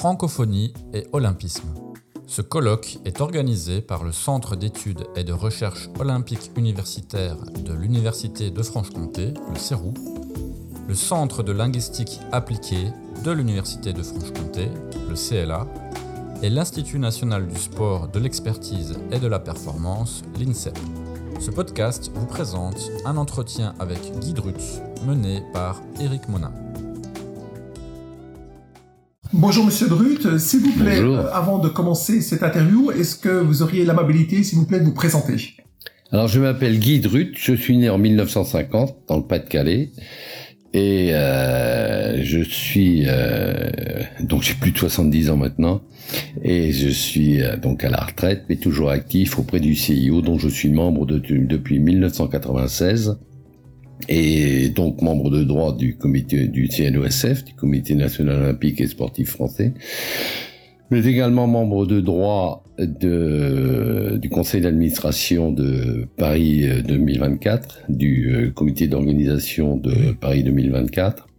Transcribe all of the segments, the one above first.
Francophonie et Olympisme. Ce colloque est organisé par le Centre d'études et de recherche olympique universitaire de l'Université de Franche-Comté, le CEROU, le Centre de linguistique appliquée de l'Université de Franche-Comté, le CLA, et l'Institut national du sport, de l'expertise et de la performance, l'INSEP. Ce podcast vous présente un entretien avec Guy Drutz, mené par Éric Monin. Bonjour Monsieur Drut, s'il vous plaît, euh, avant de commencer cette interview, est-ce que vous auriez l'amabilité, s'il vous plaît, de vous présenter? Alors je m'appelle Guy Drut, je suis né en 1950 dans le Pas-de-Calais. Et euh, je suis euh, donc j'ai plus de 70 ans maintenant. Et je suis donc à la retraite mais toujours actif auprès du CIO dont je suis membre de, depuis 1996 et donc membre de droit du comité du CNOSF du Comité national olympique et sportif français mais également membre de droit du conseil d'administration de Paris 2024, du euh, comité d'organisation de Paris 2024.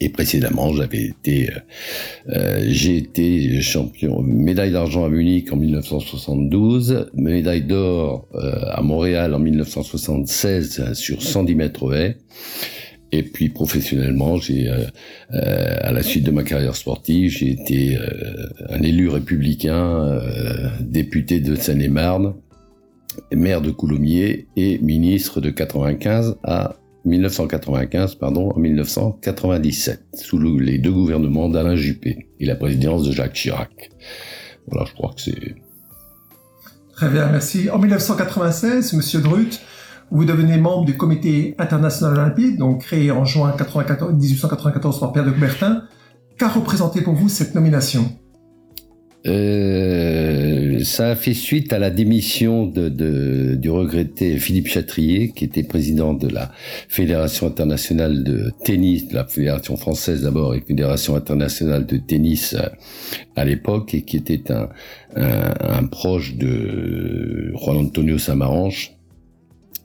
Et précédemment, j'avais été, euh, euh, j'ai été champion, médaille d'argent à Munich en 1972, médaille d'or à Montréal en 1976 sur 110 mètres haies, et puis professionnellement, j'ai, euh, euh, à la suite de ma carrière sportive, j'ai été euh, un élu républicain, député de Seine-et-Marne, maire de Coulommiers et ministre de 95 à 1995, pardon, en 1997, sous les deux gouvernements d'Alain Juppé et la présidence de Jacques Chirac. Voilà, je crois que c'est... Très bien, merci. En 1996, Monsieur Drut, vous devenez membre du Comité international olympique, donc créé en juin 1894 par Pierre de Coubertin. Qu'a représenté pour vous cette nomination? Euh, ça a fait suite à la démission de, de, du regretté Philippe Chatrier, qui était président de la Fédération internationale de tennis, de la Fédération française d'abord et Fédération internationale de tennis à, à l'époque, et qui était un, un, un, proche de Juan Antonio Samaranch,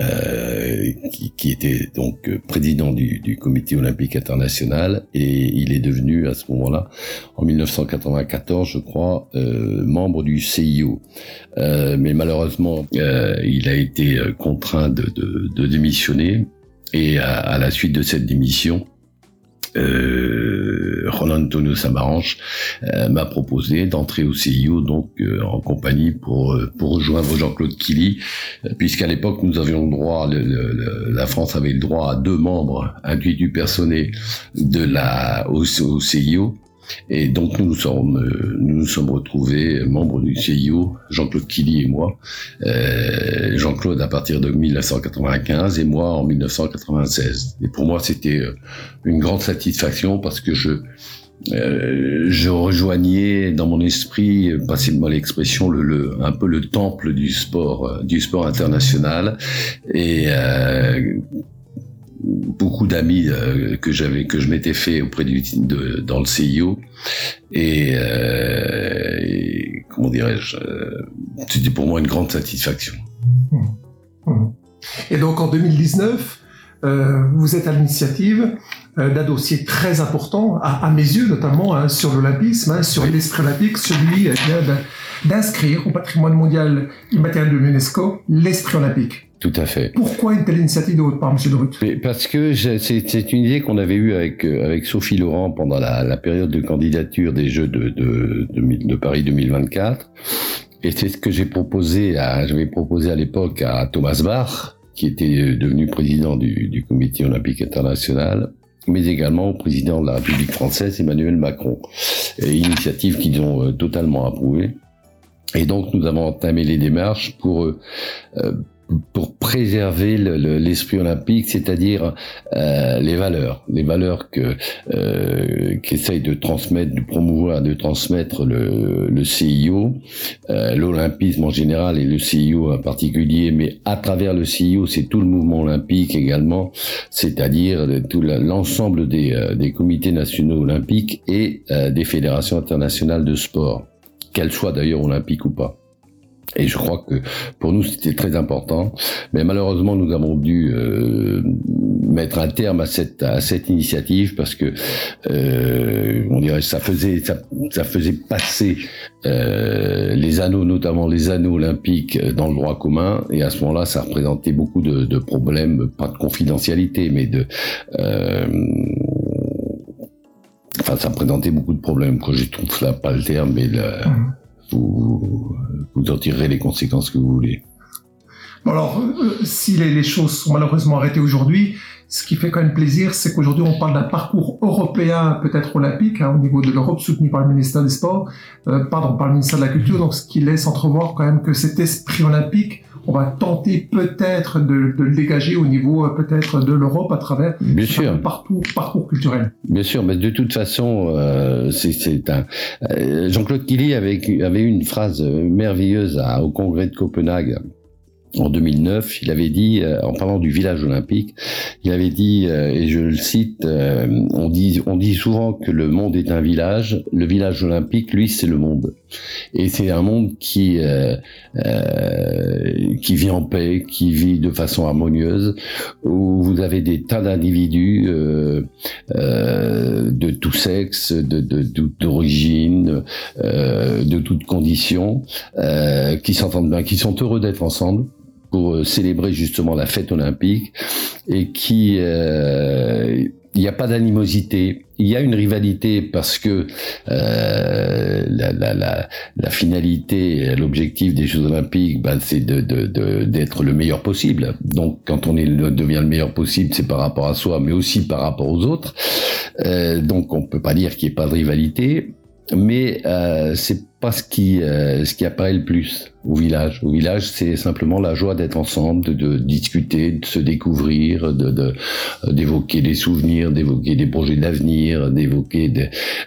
euh, qui, qui, était donc président du, du, comité olympique international et il est devenu à ce moment-là, en 1994 je crois, euh, membre du CIO. Euh, mais malheureusement, euh, il a été contraint de, de, de démissionner et à, à, la suite de cette démission, euh, Roland Antonio Samaranch euh, m'a proposé d'entrer au CIO donc euh, en compagnie pour euh, pour rejoindre Jean-Claude Killy puisqu'à l'époque nous avions le droit la France avait le droit à deux membres induits du de la au CIO et donc nous nous sommes, euh, nous, nous sommes retrouvés membres du CIO, Jean-Claude Killy et moi. Euh, Jean-Claude à partir de 1995 et moi en 1996. Et pour moi c'était euh, une grande satisfaction parce que je euh, je rejoignais dans mon esprit, passez-moi l'expression, le, le, un peu le temple du sport, du sport international. Et euh, beaucoup d'amis euh, que j'avais que je m'étais fait auprès du de, dans le CIO et, euh, et comment dirais-je euh, c'était pour moi une grande satisfaction. Mmh. Mmh. Et donc en 2019 euh, vous êtes à l'initiative euh, d'un dossier très important, à, à mes yeux notamment, hein, sur l'olympisme, hein, sur l'esprit olympique, celui eh d'inscrire au patrimoine mondial immatériel de l'UNESCO l'esprit olympique. Tout à fait. Pourquoi une telle initiative de votre part, M. Drut Parce que c'est une idée qu'on avait eue avec, euh, avec Sophie Laurent pendant la, la période de candidature des Jeux de, de, de, de Paris 2024. Et c'est ce que j'ai proposé à, j'avais proposé à l'époque à Thomas Bach, qui était devenu président du, du Comité olympique international, mais également au président de la République française, Emmanuel Macron. Et initiative qu'ils ont euh, totalement approuvée. Et donc nous avons entamé les démarches pour euh, pour préserver l'esprit le, olympique, c'est-à-dire euh, les valeurs, les valeurs que euh, qu'essaye de transmettre, de promouvoir, de transmettre le, CIO, euh, l'olympisme en général et le CIO en particulier, mais à travers le CIO, c'est tout le mouvement olympique également, c'est-à-dire tout l'ensemble des, des comités nationaux olympiques et des fédérations internationales de sport, qu'elles soient d'ailleurs olympiques ou pas. Et je crois que pour nous c'était très important, mais malheureusement nous avons dû euh, mettre un terme à cette à cette initiative parce que euh, on dirait ça faisait ça, ça faisait passer euh, les anneaux notamment les anneaux olympiques dans le droit commun. Et à ce moment-là ça représentait beaucoup de, de problèmes pas de confidentialité mais de euh, enfin ça présentait beaucoup de problèmes. Que je trouve là pas le terme mais le, mmh vous, en tirerez les conséquences que vous voulez. Alors, euh, si les, les, choses sont malheureusement arrêtées aujourd'hui, ce qui fait quand même plaisir, c'est qu'aujourd'hui on parle d'un parcours européen, peut-être olympique, hein, au niveau de l'Europe, soutenu par le ministère des Sports, euh, pardon, par le ministère de la Culture, donc ce qui laisse entrevoir quand même que cet esprit olympique on va tenter peut-être de, le dégager au niveau euh, peut-être de l'Europe à travers Bien sûr. parcours, parcours culturel. Bien sûr, mais de toute façon, euh, c'est un. Euh, Jean-Claude Killy avait, avait une phrase merveilleuse au congrès de Copenhague en 2009, il avait dit, euh, en parlant du village olympique, il avait dit, euh, et je le cite, euh, on dit, on dit souvent que le monde est un village. Le village olympique, lui, c'est le monde, et c'est un monde qui qui vit en paix, qui vit de façon harmonieuse, où vous avez des tas d'individus de tout sexe, de d'origine, de, de toutes conditions, qui s'entendent bien, qui sont heureux d'être ensemble pour euh, célébrer justement la fête olympique et qui euh, il n'y a pas d'animosité. Il y a une rivalité parce que euh, la, la, la, la, finalité, l'objectif des Jeux Olympiques, ben, c'est de, d'être le meilleur possible. Donc, quand on est devient le meilleur possible, c'est par rapport à soi, mais aussi par rapport aux autres. Euh, donc, on peut pas dire qu'il n'y ait pas de rivalité mais euh, c'est pas ce qui euh, ce qui apparaît le plus au village. Au village, c'est simplement la joie d'être ensemble, de, de, discuter, de se découvrir, de d'évoquer des souvenirs, d'évoquer des projets d'avenir, d'évoquer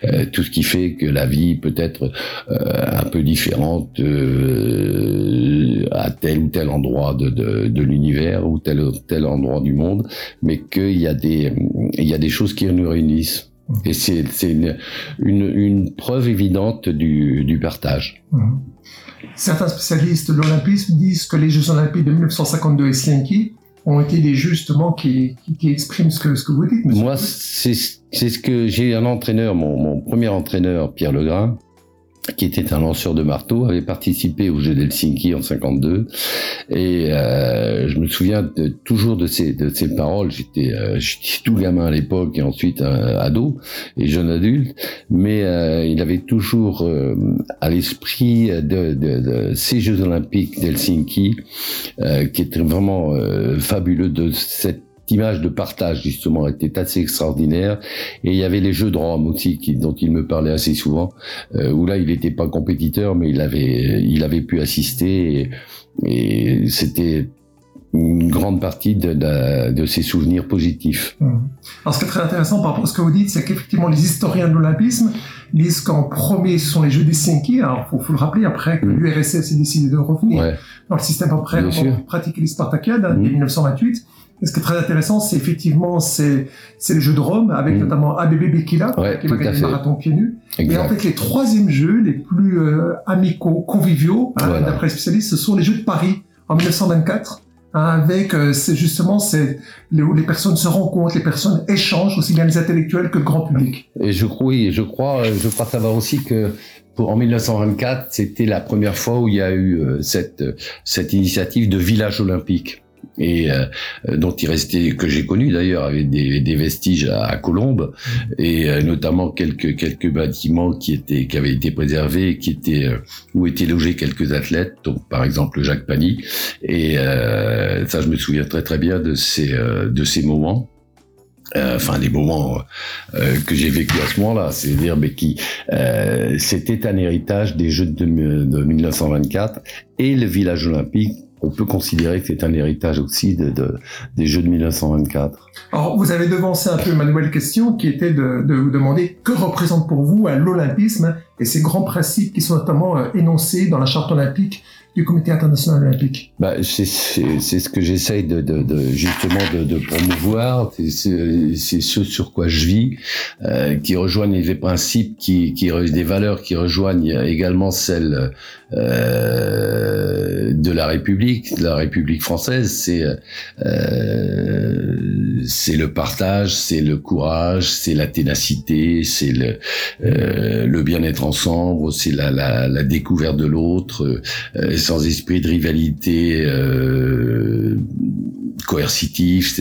euh, tout ce qui fait que la vie peut être euh, un peu différente euh, à tel ou tel endroit de, de, de l'univers ou tel ou tel endroit du monde, mais qu'il y a des il y a des choses qui nous réunissent et c'est une, une, une, preuve évidente du, du partage. Mhm. Certains spécialistes de l'olympisme disent que les Jeux olympiques de 1952 et Helsinki ont été des jeux justement qui, qui, qui expriment ce que, ce que vous dites. Moi, c'est ce que j'ai un entraîneur, mon, mon premier entraîneur, Pierre Legrain, qui était un lanceur de marteau, avait participé au jeu d'Helsinki en 52 et euh, je me souviens toujours de ces de ces paroles. J'étais euh, tout gamin à l'époque et ensuite euh, ado et jeune adulte, mais euh, il avait toujours euh, à l'esprit de, de, de, ces Jeux Olympiques d'Helsinki qui étaient vraiment fabuleux de cette image de partage justement était assez extraordinaire. Et il y avait les jeux de Rome aussi, qui, dont il me parlait assez souvent, euh, où là il n'était pas compétiteur, mais il avait, il avait pu assister. Et, c'était une grande partie de, de, ses souvenirs positifs. Mmh. Alors, ce qui est très intéressant par rapport à ce que vous dites, c'est qu'effectivement, les historiens de l'Olympisme disent qu'en premier, ce sont les Jeux des Cinq Alors, faut, faut le rappeler, après que mmh. l'URSS ait décidé de revenir dans le système après, pour pratiquer les Spartakiades, en 1928. Ce qui est très intéressant, c'est effectivement c'est les Jeux de Rome avec mm. notamment ABB Bekila qui va gagner le marathon pieds nus. Et en fait, les troisièmes Jeux les plus euh, amicaux, conviviaux, hein, d'après les spécialistes, ce sont les Jeux de Paris en 1924. Hein, avec euh, c'est justement c'est où les personnes se rencontrent, les personnes échangent aussi bien les intellectuels que le grand public. Et je crois, je crois, je crois savoir aussi que pour, en 1924, c'était la première fois où il y a eu euh, cette cette initiative de village olympique et euh, dont il restait que j'ai connu d'ailleurs avec des, des, vestiges à, Colombes. Et euh, notamment quelques quelques bâtiments qui étaient qui avaient été préservés qui étaient euh, où étaient logés quelques athlètes donc par exemple Jacques Pani et ça je me souviens très très bien de ces de ces moments. Enfin des moments que j'ai vécu à ce moment-là, c'est-à-dire mais qui c'était un héritage des Jeux de, de 1924 et le village olympique on peut considérer que c'est un héritage aussi de, des Jeux de 1924. Alors, vous avez devancé un peu ma nouvelle question qui était de, de vous demander que représente pour vous l'olympisme et ces grands principes qui sont notamment euh, énoncés dans la charte olympique du Comité international olympique bah, C'est ce que j'essaye de, de, de, justement de, de promouvoir, c'est ce sur quoi je vis, euh, qui rejoignent les principes, qui, qui des valeurs qui rejoignent également celles euh, de la République, de la République française. C'est euh, c'est le partage, c'est le courage, c'est la ténacité, c'est le euh, le bien-être ensemble, c'est la, la, la découverte de l'autre. Euh, sans esprit de rivalité euh, coercitif.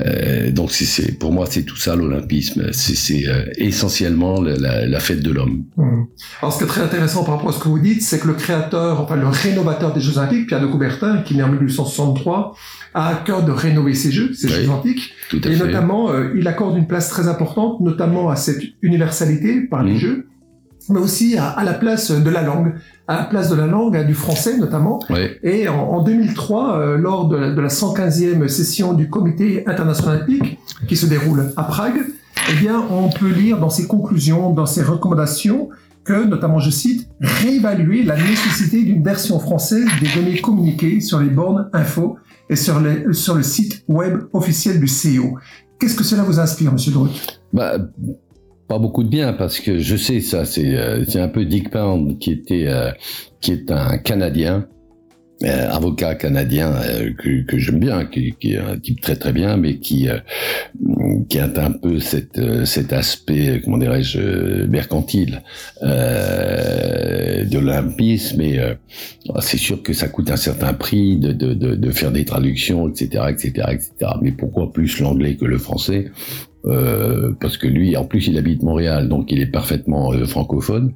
Euh, donc c'est pour moi c'est tout ça l'olympisme. C'est euh, essentiellement la, la, fête de l'homme. Mmh. Alors ce qui est très intéressant par rapport à ce que vous dites, c'est que le créateur, enfin le rénovateur des Jeux Olympiques, Pierre de Coubertin, qui est né en 1863, a à cœur de rénover ces Jeux, ces Jeux Antiques, et notamment euh, il accorde une place très importante, notamment à cette universalité par les mmh. Jeux mais aussi à, à, la place de la langue, à la place de la langue, du français notamment. Et en, en 2003, euh, lors de la, de la 115e session du Comité international olympique, qui se déroule à Prague, eh bien, on peut lire dans ses conclusions, dans ses recommandations, que, notamment, je cite, réévaluer la nécessité d'une version française des données communiquées sur les bornes info et sur, les, sur le site web officiel du CEO. Qu'est-ce que cela vous inspire, Monsieur Druck bah, pas beaucoup de bien parce que je sais ça c'est euh, un peu Dick Pound qui était euh, qui est un Canadien euh, avocat canadien que, que j'aime bien qui, qui, est un type très très bien mais qui qui a un peu cette cet aspect comment dirais-je mercantile de l'olympisme et c'est sûr que ça coûte un certain prix de, de, de, de faire des traductions etc etc etc mais pourquoi plus l'anglais que le français? Euh, parce que lui, en plus, il habite Montréal, donc il est parfaitement euh, francophone.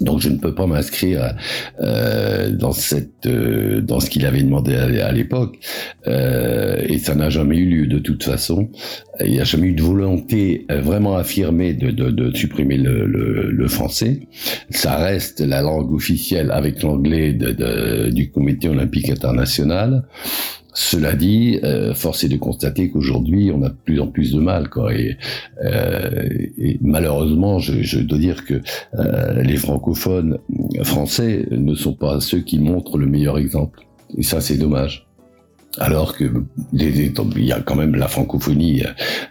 Donc je ne peux pas m'inscrire euh, dans cette euh, dans ce qu'il avait demandé à, l'époque euh, et ça n'a jamais eu lieu de toute façon. Il n'y a jamais eu de volonté vraiment affirmée de, de, de supprimer le, le, le, français. Ça reste la langue officielle avec l'anglais du Comité olympique international. Cela dit, euh, force est de constater qu'aujourd'hui, on a de plus en plus de mal. Quoi, et, euh, malheureusement, je, je, dois dire que euh, les francophones français ne sont pas ceux qui montrent le meilleur exemple. Et ça, c'est dommage alors que il y a quand même la francophonie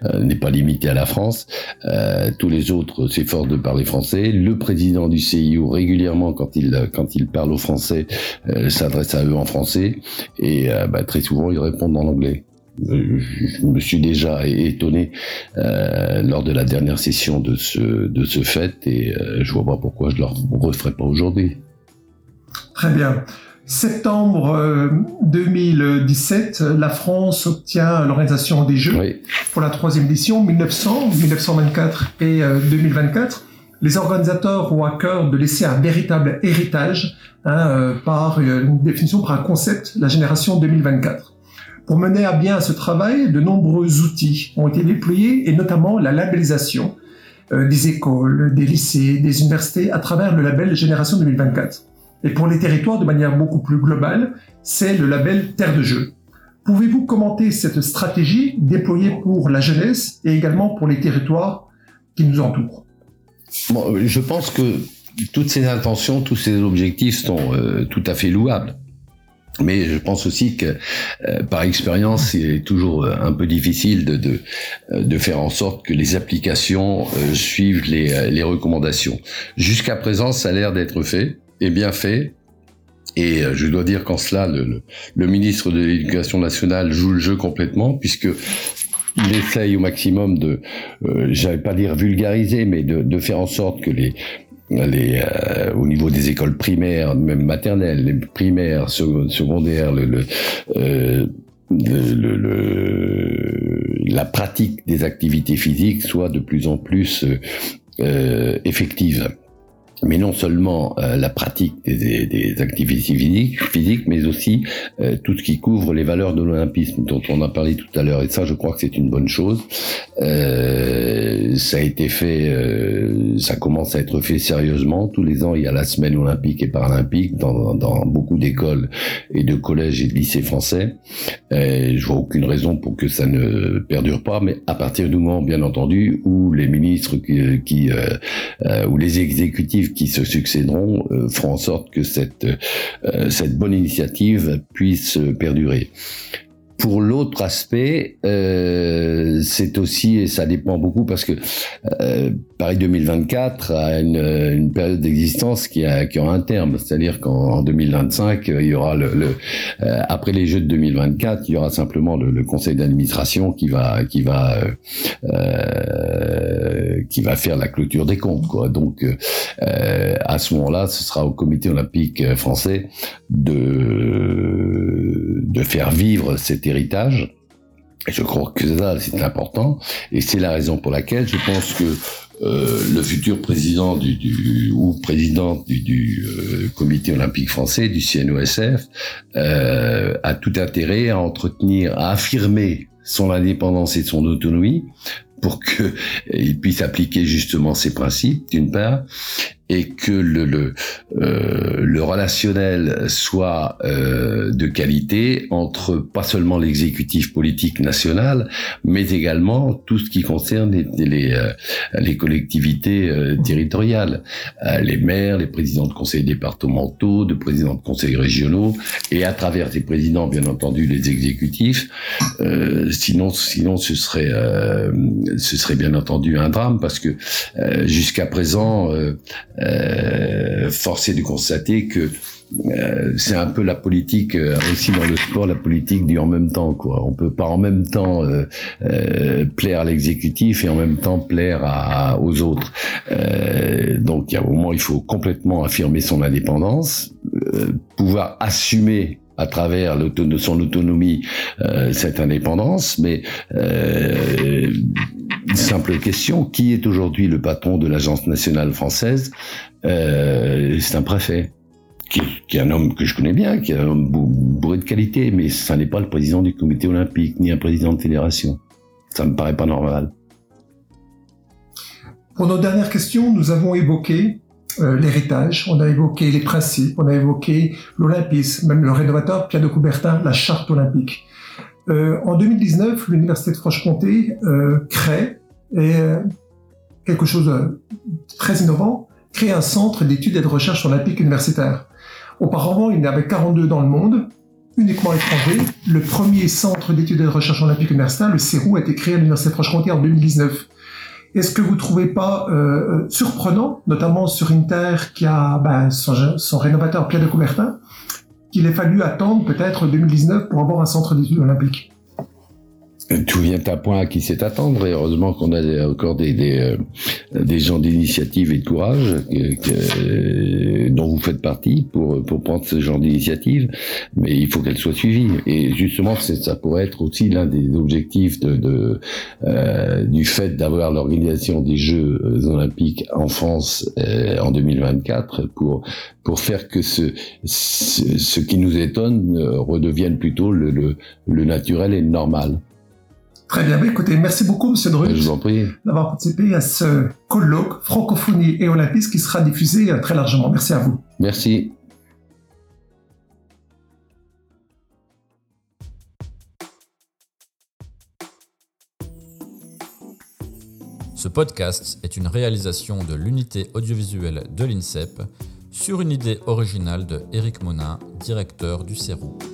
euh, n'est pas limitée à la France. Euh, tous les autres s'efforcent de parler français. Le président du CIO régulièrement quand il quand il parle aux Français euh, s'adresse à eux en français et bah, très souvent ils répondent en anglais. Je me suis déjà étonné lors de la dernière session de ce de ce fait et je vois pas pourquoi je leur referai pas aujourd'hui. Très bien. Septembre 2017, euh, la France obtient l'organisation des Jeux pour la troisième édition, 1900, 1924 et 2024. Euh, Les organisateurs ont à cœur de laisser un véritable héritage hein, euh, par une définition, par un concept, la génération 2024. Pour mener à bien ce travail, de nombreux outils ont été déployés et notamment la labellisation des écoles, des lycées, des universités à travers le label Génération 2024. Et pour les territoires, de manière beaucoup plus globale, c'est le label Terre de Jeu. Pouvez-vous commenter cette stratégie déployée pour la jeunesse et également pour les territoires qui nous entourent? Bon, Je pense que toutes ces intentions, tous ces objectifs sont euh, tout à fait louables. Mais je pense aussi que euh, par expérience, il est toujours euh, un peu difficile de, de, de faire en sorte que les applications suivent les, les recommandations. Jusqu'à présent, ça a l'air d'être fait est bien fait. Et euh, je dois dire qu'en cela, le, le, ministre de l'Éducation nationale joue le jeu complètement, puisque il essaye au maximum de, euh, j'allais pas dire vulgariser, mais de, de, faire en sorte que les, les euh, au niveau des écoles primaires, même maternelles, les primaires, secondaires, le, le, euh, le, le, la pratique des activités physiques soit de plus en plus euh, effective. Mais non seulement euh, la pratique des, des, activités physiques, physiques, mais aussi euh, tout ce qui couvre les valeurs de l'olympisme dont on a parlé tout à l'heure. Et ça, je crois que c'est une bonne chose. Euh, ça a été fait, euh, ça commence à être fait sérieusement. Tous les ans, il y a la semaine olympique et paralympique dans, dans beaucoup d'écoles et de collèges et de lycées français. Euh, je vois aucune raison pour que ça ne perdure pas, mais à partir du moment, bien entendu, où les ministres qui, qui ou les exécutifs qui se succéderont euh, feront en sorte que cette, euh, cette bonne initiative puisse perdurer. Pour l'autre aspect, euh, c'est aussi, et ça dépend beaucoup parce que euh, Paris 2024 a une, une période d'existence qui, a, qui aura un terme, c'est-à-dire qu'en 2025, il y aura le, le euh, après les Jeux de 2024, il y aura simplement le, le conseil d'administration qui va qui va euh, qui va faire la clôture des comptes, quoi. Donc euh, à ce moment-là, ce sera au Comité olympique français de de faire vivre cette je crois que c'est important. Et c'est la raison pour laquelle je pense que euh, le futur président du, du ou présidente du, du euh, comité olympique français, du CNOSF, euh, a tout intérêt à entretenir, à affirmer son indépendance et son autonomie pour qu'il puisse appliquer justement ces principes, d'une part, et que le, le, euh, le relationnel soit euh, de qualité entre pas seulement l'exécutif politique national, mais également tout ce qui concerne les, les, euh, les collectivités euh, territoriales, euh, les maires, les présidents de conseils départementaux, de présidents de conseils régionaux, et à travers ces présidents, bien entendu, les exécutifs. sinon, sinon, ce serait, ce serait bien entendu un drame parce que jusqu'à présent, euh, de constater que euh, c'est un peu la politique euh, aussi dans le sport, la politique du en même temps quoi. On peut pas en même temps euh, euh plaire à l'exécutif et en même temps plaire à, aux autres. donc il y a un moment il faut complètement affirmer son indépendance, pouvoir assumer à travers son autonomie cette indépendance, mais simple question qui est aujourd'hui le patron de l'agence nationale française euh, C'est un préfet. Qui, est un homme que je connais bien, qui est un homme bourré de qualité, mais ça n'est pas le président du comité olympique, ni un président de fédération. Ça me paraît pas normal. Pour nos dernières questions, nous avons évoqué euh, l'héritage, on a évoqué les principes, on a évoqué l'olympisme, même le rénovateur Pierre de Coubertin, la charte olympique. Euh, en 2019, l'Université de Franche-Comté euh, crée euh, quelque chose de très innovant, crée un centre d'études et de recherche olympique universitaire. Auparavant, il y en avait 42 dans le monde, uniquement étrangers. Le premier centre d'études et de recherche olympique universitaire, le CERU, a été créé à l'Université de Franche-Comté en 2019. Est-ce que vous trouvez pas euh, surprenant, notamment sur une terre qui a ben, son, son rénovateur Pierre de Coubertin, qu'il ait fallu attendre peut-être 2019 pour avoir un centre d'études olympiques tout vient à point à qui sait attendre et heureusement qu'on a encore des, des, euh, des gens d'initiative et de courage que, dont vous faites partie pour, pour prendre ce genre d'initiative, mais il faut qu'elle soit suivie. Et justement, ça pourrait être aussi l'un des objectifs de, de euh, du fait d'avoir l'organisation des Jeux olympiques en France euh, en 2024 pour pour faire que ce, ce, ce qui nous étonne euh, redevienne plutôt le, le, le naturel et le normal. Très bien. Bah, écoutez, merci beaucoup, Monsieur Drut, d'avoir participé à ce colloque francophonie et olympisme qui sera diffusé euh, très largement. Merci à vous. Merci. Ce podcast est une réalisation de l'unité audiovisuelle de l'INSEP sur une idée originale de Éric Monin, directeur du CERU.